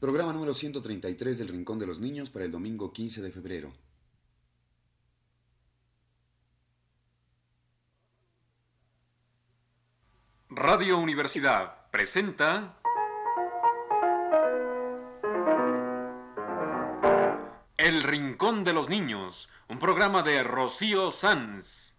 Programa número 133 del Rincón de los Niños para el domingo 15 de febrero. Radio Universidad presenta El Rincón de los Niños, un programa de Rocío Sanz.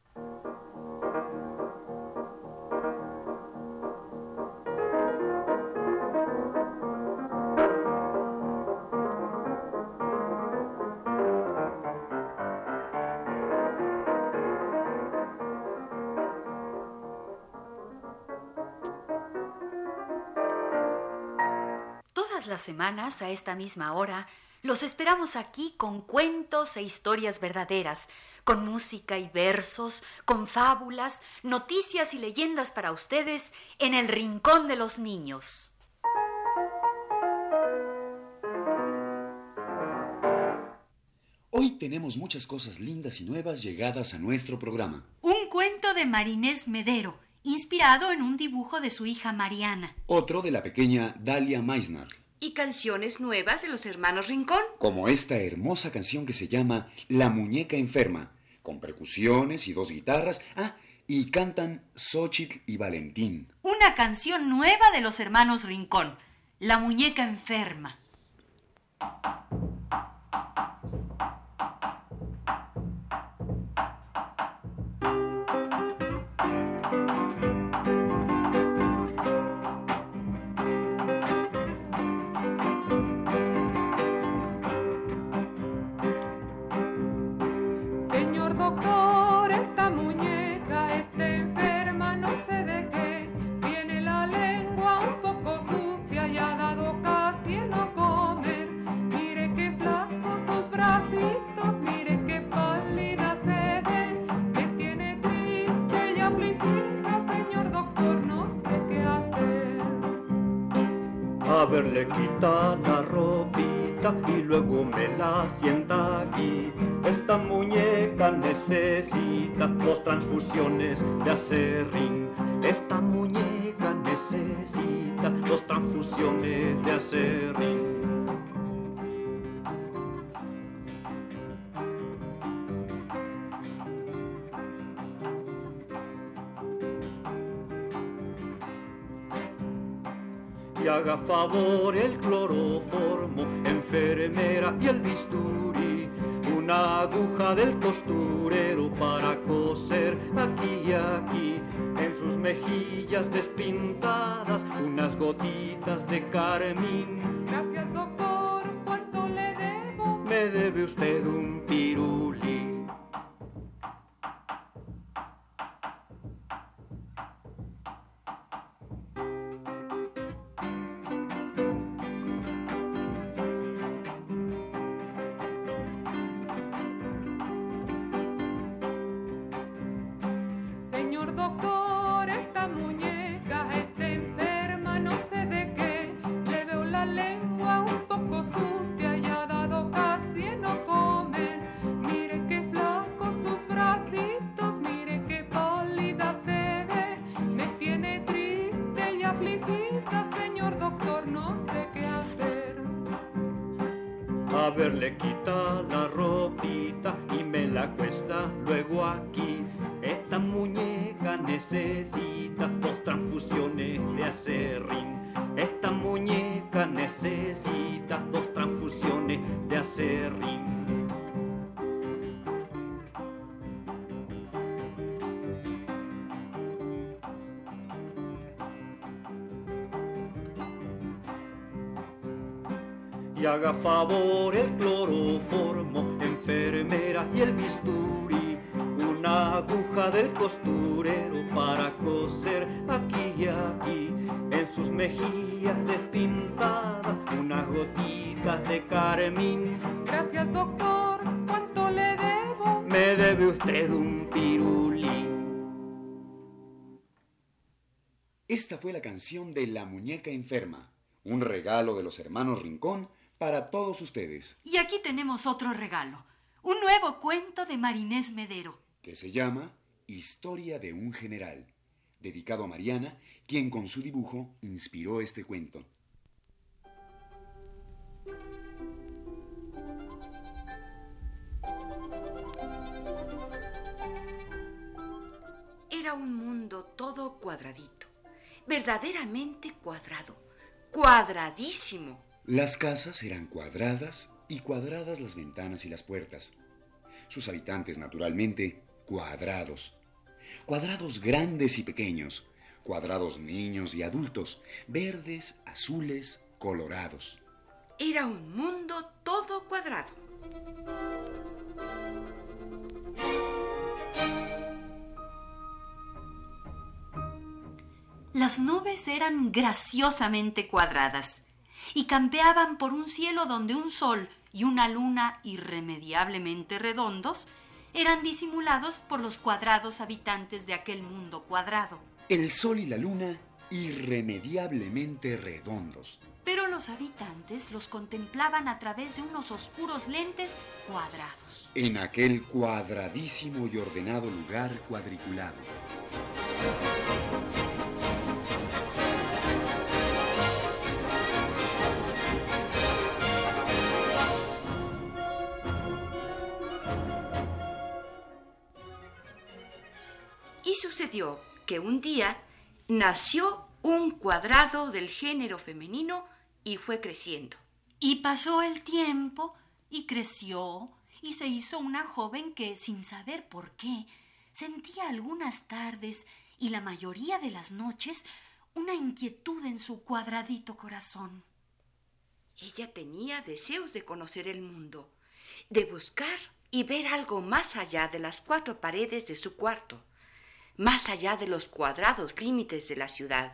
Semanas, a esta misma hora, los esperamos aquí con cuentos e historias verdaderas, con música y versos, con fábulas, noticias y leyendas para ustedes en el Rincón de los Niños. Hoy tenemos muchas cosas lindas y nuevas llegadas a nuestro programa. Un cuento de Marinés Medero, inspirado en un dibujo de su hija Mariana. Otro de la pequeña Dalia Meisner, y canciones nuevas de los hermanos Rincón. como esta hermosa canción que se llama La muñeca enferma, con percusiones y dos guitarras. Ah, y cantan Xochitl y Valentín. Una canción nueva de los hermanos Rincón, La muñeca enferma. La ropita y luego me la sienta aquí. Esta muñeca necesita dos transfusiones de acerrín. Esta muñeca necesita dos transfusiones de acerrín. Haga favor el cloroformo, enfermera y el bisturí, una aguja del costurero para coser aquí y aquí, en sus mejillas despintadas, unas gotitas de carmín. Gracias doctor, ¿cuánto le debo? Me debe usted un Señor doctor, esta muñeca está enferma, no sé de qué. Le veo la lengua un poco sucia y ha dado casi no comer. Mire qué flacos sus bracitos, mire qué pálida se ve. Me tiene triste y afligida, señor doctor, no sé qué hacer. A ver, le quita la ropita y me la cuesta luego aquí. Y haga favor el cloroformo, enfermera y el bisturí, una aguja del costurero para coser aquí y aquí, en sus mejillas despintadas, unas gotitas de carmín. Gracias doctor, ¿cuánto le debo? Me debe usted un pirulí. Esta fue la canción de La muñeca enferma, un regalo de los hermanos Rincón para todos ustedes. Y aquí tenemos otro regalo, un nuevo cuento de Marinés Medero. Que se llama Historia de un general, dedicado a Mariana, quien con su dibujo inspiró este cuento. Era un mundo todo cuadradito, verdaderamente cuadrado, cuadradísimo las casas eran cuadradas y cuadradas las ventanas y las puertas. Sus habitantes, naturalmente, cuadrados. Cuadrados grandes y pequeños, cuadrados niños y adultos, verdes, azules, colorados. Era un mundo todo cuadrado. Las nubes eran graciosamente cuadradas y campeaban por un cielo donde un sol y una luna irremediablemente redondos eran disimulados por los cuadrados habitantes de aquel mundo cuadrado. El sol y la luna irremediablemente redondos. Pero los habitantes los contemplaban a través de unos oscuros lentes cuadrados. En aquel cuadradísimo y ordenado lugar cuadriculado. Sucedió que un día nació un cuadrado del género femenino y fue creciendo. Y pasó el tiempo y creció y se hizo una joven que, sin saber por qué, sentía algunas tardes y la mayoría de las noches una inquietud en su cuadradito corazón. Ella tenía deseos de conocer el mundo, de buscar y ver algo más allá de las cuatro paredes de su cuarto, más allá de los cuadrados límites de la ciudad.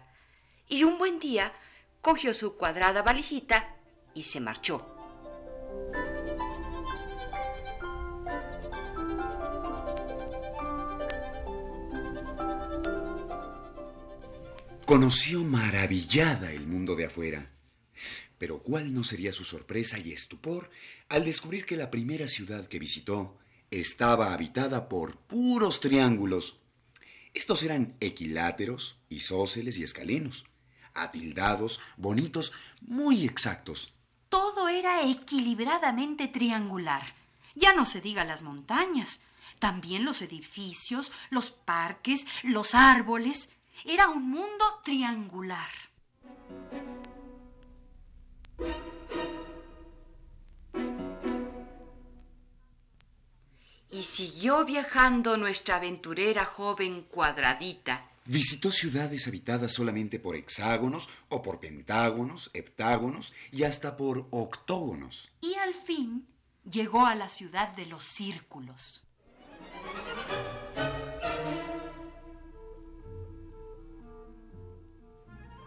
Y un buen día cogió su cuadrada valijita y se marchó. Conoció maravillada el mundo de afuera. Pero cuál no sería su sorpresa y estupor al descubrir que la primera ciudad que visitó estaba habitada por puros triángulos. Estos eran equiláteros, isósceles y escalenos, atildados, bonitos, muy exactos. Todo era equilibradamente triangular. Ya no se diga las montañas, también los edificios, los parques, los árboles. Era un mundo triangular. Y siguió viajando nuestra aventurera joven cuadradita. Visitó ciudades habitadas solamente por hexágonos o por pentágonos, heptágonos y hasta por octógonos. Y al fin llegó a la ciudad de los círculos.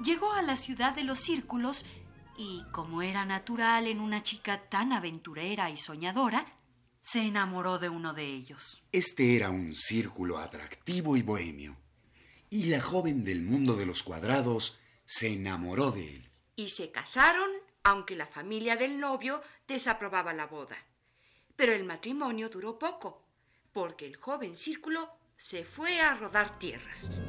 Llegó a la ciudad de los círculos y, como era natural en una chica tan aventurera y soñadora, se enamoró de uno de ellos. Este era un círculo atractivo y bohemio. Y la joven del mundo de los cuadrados se enamoró de él. Y se casaron, aunque la familia del novio desaprobaba la boda. Pero el matrimonio duró poco, porque el joven círculo se fue a rodar tierras.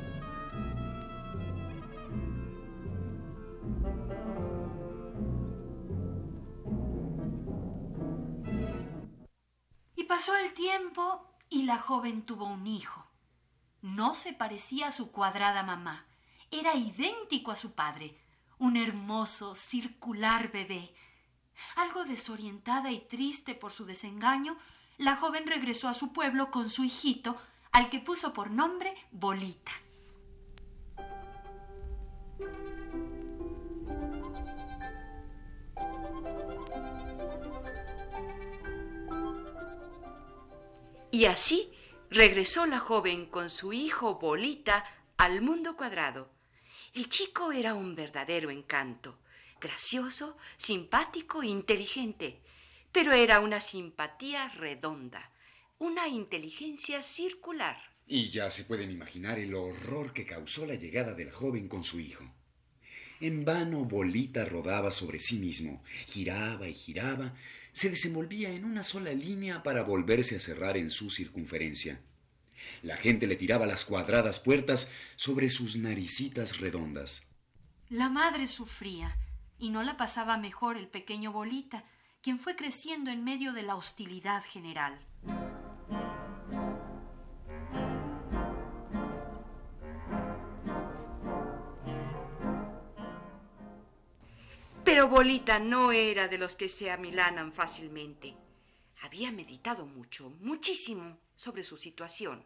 Pasó el tiempo y la joven tuvo un hijo. No se parecía a su cuadrada mamá, era idéntico a su padre, un hermoso, circular bebé. Algo desorientada y triste por su desengaño, la joven regresó a su pueblo con su hijito, al que puso por nombre Bolita. Y así regresó la joven con su hijo Bolita al mundo cuadrado. El chico era un verdadero encanto, gracioso, simpático e inteligente, pero era una simpatía redonda, una inteligencia circular. Y ya se pueden imaginar el horror que causó la llegada de la joven con su hijo. En vano Bolita rodaba sobre sí mismo, giraba y giraba, se desenvolvía en una sola línea para volverse a cerrar en su circunferencia. La gente le tiraba las cuadradas puertas sobre sus naricitas redondas. La madre sufría y no la pasaba mejor el pequeño Bolita, quien fue creciendo en medio de la hostilidad general. Pero Bolita no era de los que se amilanan fácilmente. Había meditado mucho, muchísimo, sobre su situación.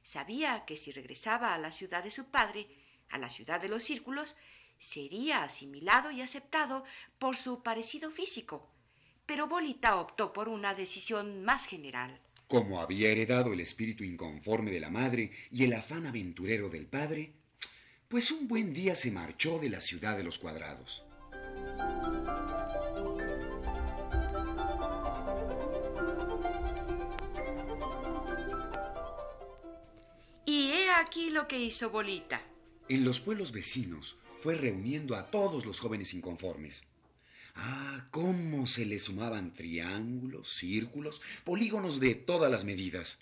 Sabía que si regresaba a la ciudad de su padre, a la ciudad de los círculos, sería asimilado y aceptado por su parecido físico. Pero Bolita optó por una decisión más general. Como había heredado el espíritu inconforme de la madre y el afán aventurero del padre, pues un buen día se marchó de la ciudad de los cuadrados. Y he aquí lo que hizo Bolita. En los pueblos vecinos fue reuniendo a todos los jóvenes inconformes. Ah, cómo se le sumaban triángulos, círculos, polígonos de todas las medidas.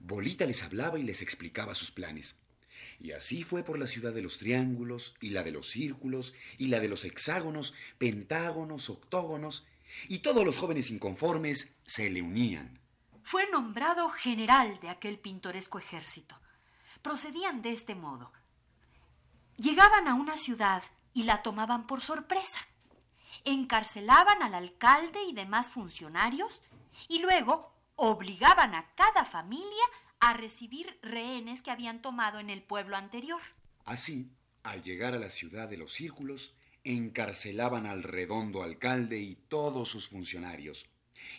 Bolita les hablaba y les explicaba sus planes. Y así fue por la ciudad de los triángulos, y la de los círculos, y la de los hexágonos, pentágonos, octógonos, y todos los jóvenes inconformes se le unían. Fue nombrado general de aquel pintoresco ejército. Procedían de este modo. Llegaban a una ciudad y la tomaban por sorpresa. Encarcelaban al alcalde y demás funcionarios y luego obligaban a cada familia a recibir rehenes que habían tomado en el pueblo anterior. Así, al llegar a la ciudad de los círculos, encarcelaban al redondo alcalde y todos sus funcionarios.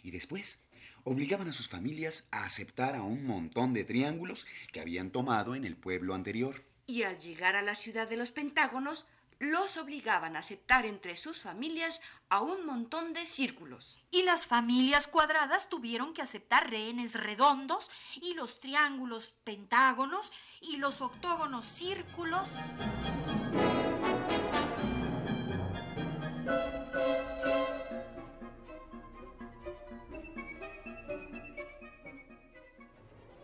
Y después obligaban a sus familias a aceptar a un montón de triángulos que habían tomado en el pueblo anterior. Y al llegar a la ciudad de los pentágonos, los obligaban a aceptar entre sus familias a un montón de círculos. Y las familias cuadradas tuvieron que aceptar rehenes redondos y los triángulos pentágonos y los octógonos círculos.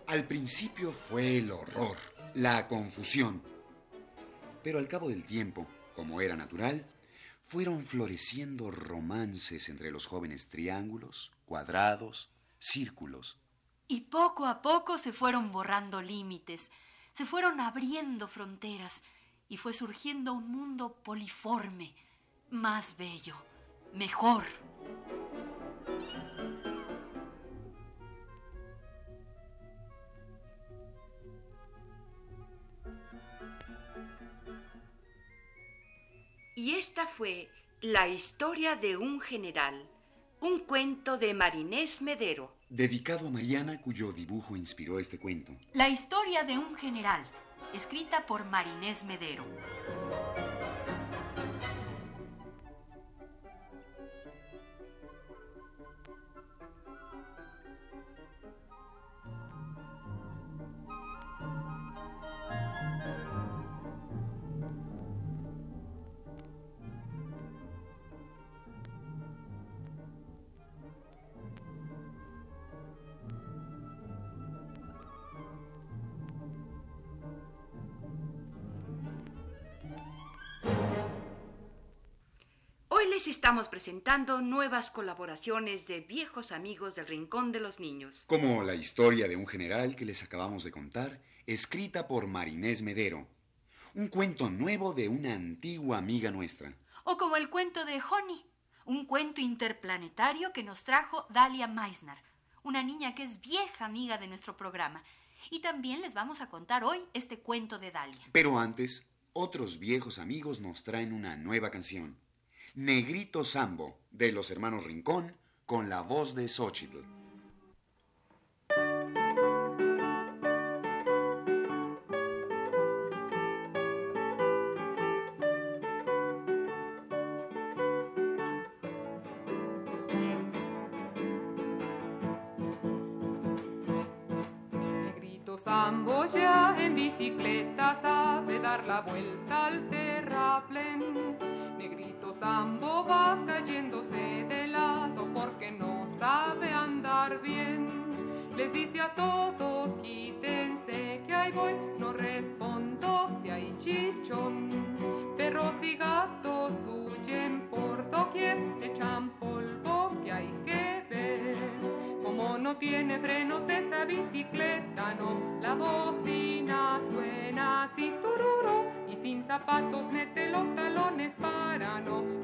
Al principio fue el horror, la confusión. Pero al cabo del tiempo, como era natural, fueron floreciendo romances entre los jóvenes triángulos, cuadrados, círculos. Y poco a poco se fueron borrando límites, se fueron abriendo fronteras y fue surgiendo un mundo poliforme, más bello, mejor. Y esta fue la historia de un general, un cuento de Marinés Medero. Dedicado a Mariana, cuyo dibujo inspiró este cuento. La historia de un general, escrita por Marinés Medero. Les estamos presentando nuevas colaboraciones de viejos amigos del Rincón de los Niños. Como la historia de un general que les acabamos de contar, escrita por Marinés Medero. Un cuento nuevo de una antigua amiga nuestra. O como el cuento de Honey, un cuento interplanetario que nos trajo Dalia Meisner, una niña que es vieja amiga de nuestro programa. Y también les vamos a contar hoy este cuento de Dalia. Pero antes, otros viejos amigos nos traen una nueva canción. Negrito Sambo, de los hermanos Rincón, con la voz de Xochitl. Negrito Sambo ya en bicicleta sabe dar la vuelta al a todos, quítense que ahí voy, no respondo si hay chichón. Perros y gatos huyen por doquier, echan polvo que hay que ver. Como no tiene frenos esa bicicleta, no, la bocina suena así tururo y sin zapatos mete los talones para no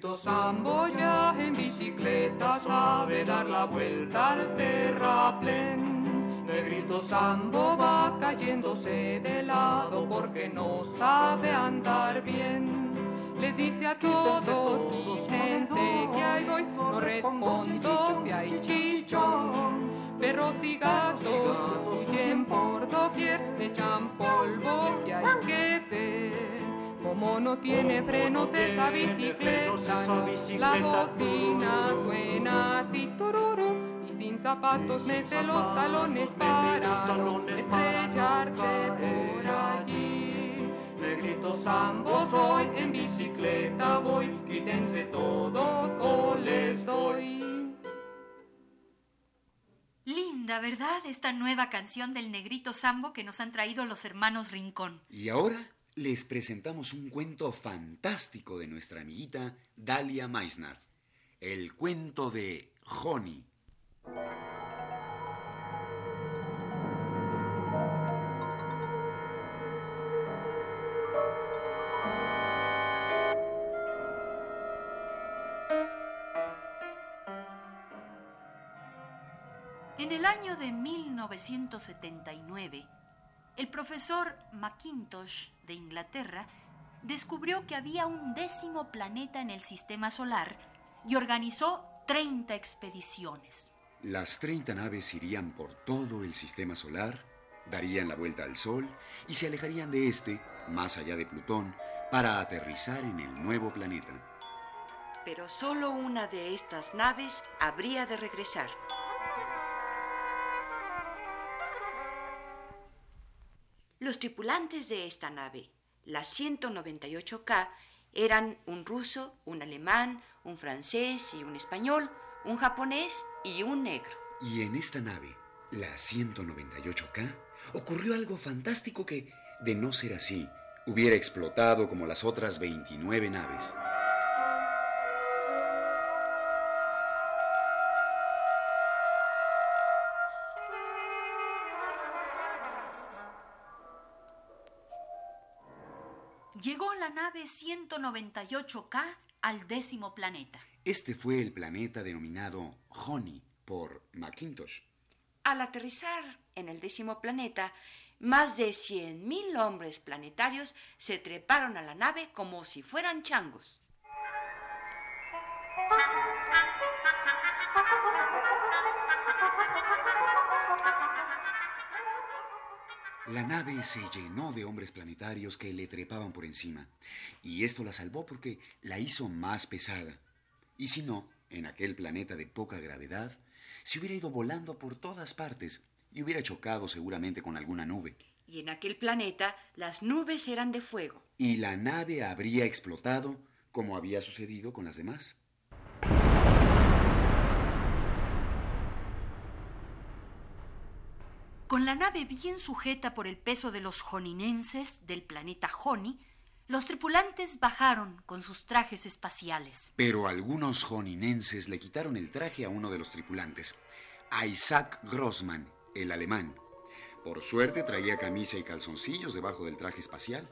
Negrito Sambo ya en bicicleta sabe dar la vuelta al terraplén. Negrito Sambo va cayéndose de lado porque no sabe andar bien. Les dice a todos, quítense que ahí voy, no respondo si hay chichón. Perros y gatos huyen por doquier, echan polvo que hay que ver. Como no tiene frenos esa bicicleta, la bocina suena así tururú y sin zapatos mete los talones para estrellarse por allí. Negrito sambo soy, en bicicleta voy, quítense todos o les doy. Linda, ¿verdad? Esta nueva canción del negrito sambo que nos han traído los hermanos Rincón. Y ahora les presentamos un cuento fantástico de nuestra amiguita Dalia Meisner. El cuento de Honey. En el año de 1979, el profesor Mackintosh de Inglaterra descubrió que había un décimo planeta en el sistema solar y organizó 30 expediciones. Las 30 naves irían por todo el sistema solar, darían la vuelta al Sol y se alejarían de este, más allá de Plutón, para aterrizar en el nuevo planeta. Pero solo una de estas naves habría de regresar. Los tripulantes de esta nave, la 198K, eran un ruso, un alemán, un francés y un español, un japonés y un negro. Y en esta nave, la 198K, ocurrió algo fantástico que, de no ser así, hubiera explotado como las otras 29 naves. La nave 198K al décimo planeta. Este fue el planeta denominado Honey por Mackintosh. Al aterrizar en el décimo planeta, más de 100.000 hombres planetarios se treparon a la nave como si fueran changos. La nave se llenó de hombres planetarios que le trepaban por encima, y esto la salvó porque la hizo más pesada. Y si no, en aquel planeta de poca gravedad, se hubiera ido volando por todas partes y hubiera chocado seguramente con alguna nube. Y en aquel planeta las nubes eran de fuego. Y la nave habría explotado como había sucedido con las demás. Con la nave bien sujeta por el peso de los joninenses del planeta Joni, los tripulantes bajaron con sus trajes espaciales. Pero algunos joninenses le quitaron el traje a uno de los tripulantes, a Isaac Grossman, el alemán. Por suerte traía camisa y calzoncillos debajo del traje espacial.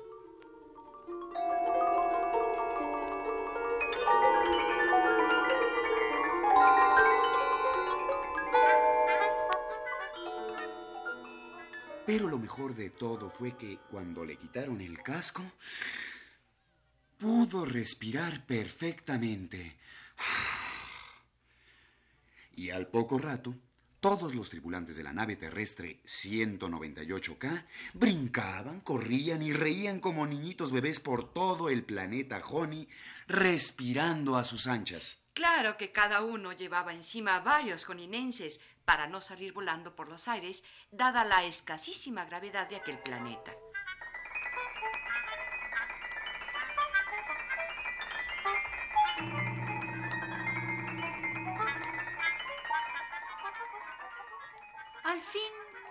Pero lo mejor de todo fue que cuando le quitaron el casco, pudo respirar perfectamente. Y al poco rato, todos los tripulantes de la nave terrestre 198K brincaban, corrían y reían como niñitos bebés por todo el planeta Honey, respirando a sus anchas. Claro que cada uno llevaba encima varios joninenses para no salir volando por los aires, dada la escasísima gravedad de aquel planeta. Al fin,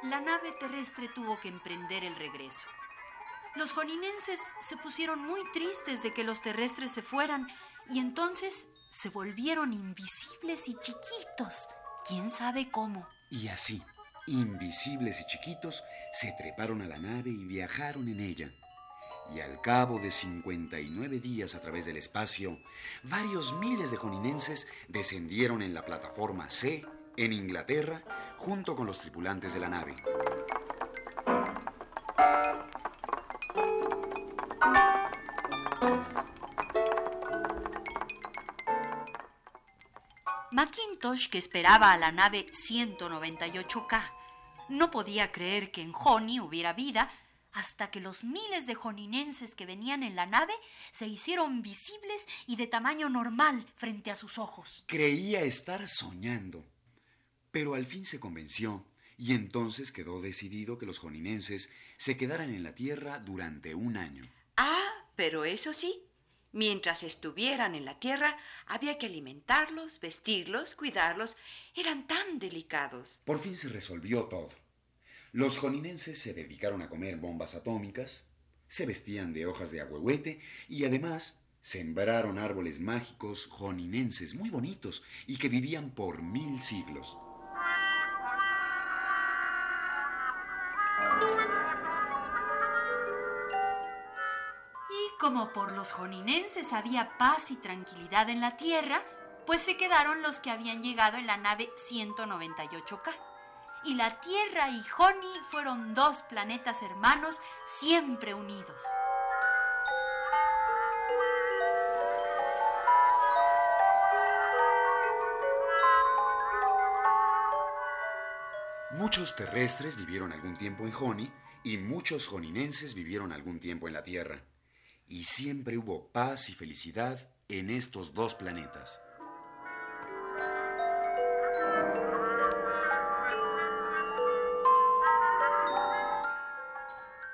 la nave terrestre tuvo que emprender el regreso. Los joninenses se pusieron muy tristes de que los terrestres se fueran y entonces se volvieron invisibles y chiquitos ¿Quién sabe cómo? Y así, invisibles y chiquitos, se treparon a la nave y viajaron en ella. Y al cabo de 59 días a través del espacio, varios miles de joninenses descendieron en la plataforma C en Inglaterra junto con los tripulantes de la nave. Macintosh, que esperaba a la nave 198K, no podía creer que en Joni hubiera vida hasta que los miles de joninenses que venían en la nave se hicieron visibles y de tamaño normal frente a sus ojos. Creía estar soñando, pero al fin se convenció y entonces quedó decidido que los joninenses se quedaran en la Tierra durante un año. Ah, pero eso sí, mientras estuvieran en la tierra había que alimentarlos, vestirlos, cuidarlos. Eran tan delicados. Por fin se resolvió todo. Los joninenses se dedicaron a comer bombas atómicas, se vestían de hojas de ahuehuete y además sembraron árboles mágicos joninenses muy bonitos y que vivían por mil siglos. Como por los joninenses había paz y tranquilidad en la tierra, pues se quedaron los que habían llegado en la nave 198K. Y la Tierra y Joni fueron dos planetas hermanos siempre unidos. Muchos terrestres vivieron algún tiempo en Joni y muchos joninenses vivieron algún tiempo en la Tierra. Y siempre hubo paz y felicidad en estos dos planetas.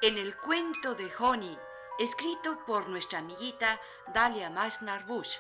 En el cuento de Joni, escrito por nuestra amiguita Dalia Masnar Bush.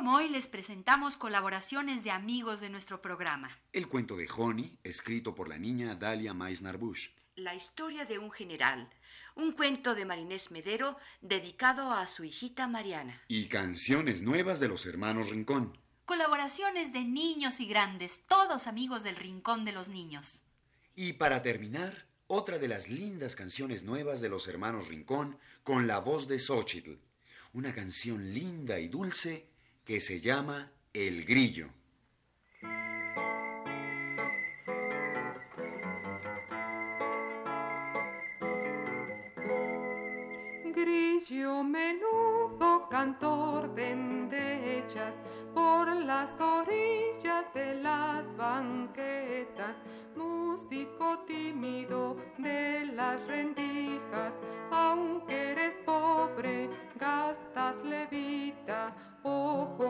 Como hoy les presentamos colaboraciones de amigos de nuestro programa. El cuento de Joni, escrito por la niña Dalia Meisner Bush. La historia de un general, un cuento de Marinés Medero dedicado a su hijita Mariana. Y canciones nuevas de los hermanos Rincón. Colaboraciones de niños y grandes, todos amigos del Rincón de los Niños. Y para terminar, otra de las lindas canciones nuevas de los hermanos Rincón con la voz de Xochitl. Una canción linda y dulce que se llama El Grillo. Grillo menudo, cantor de endechas, por las orillas de las banquetas, músico tímido de las rendijas, aunque eres pobre, gastas levita, ojos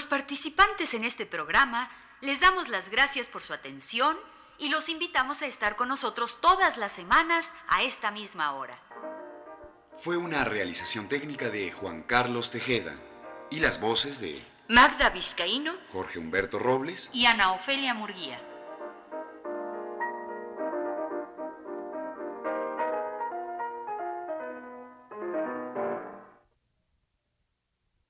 Los participantes en este programa les damos las gracias por su atención y los invitamos a estar con nosotros todas las semanas a esta misma hora. Fue una realización técnica de Juan Carlos Tejeda y las voces de Magda Vizcaíno Jorge Humberto Robles Y Ana Ofelia Murguía.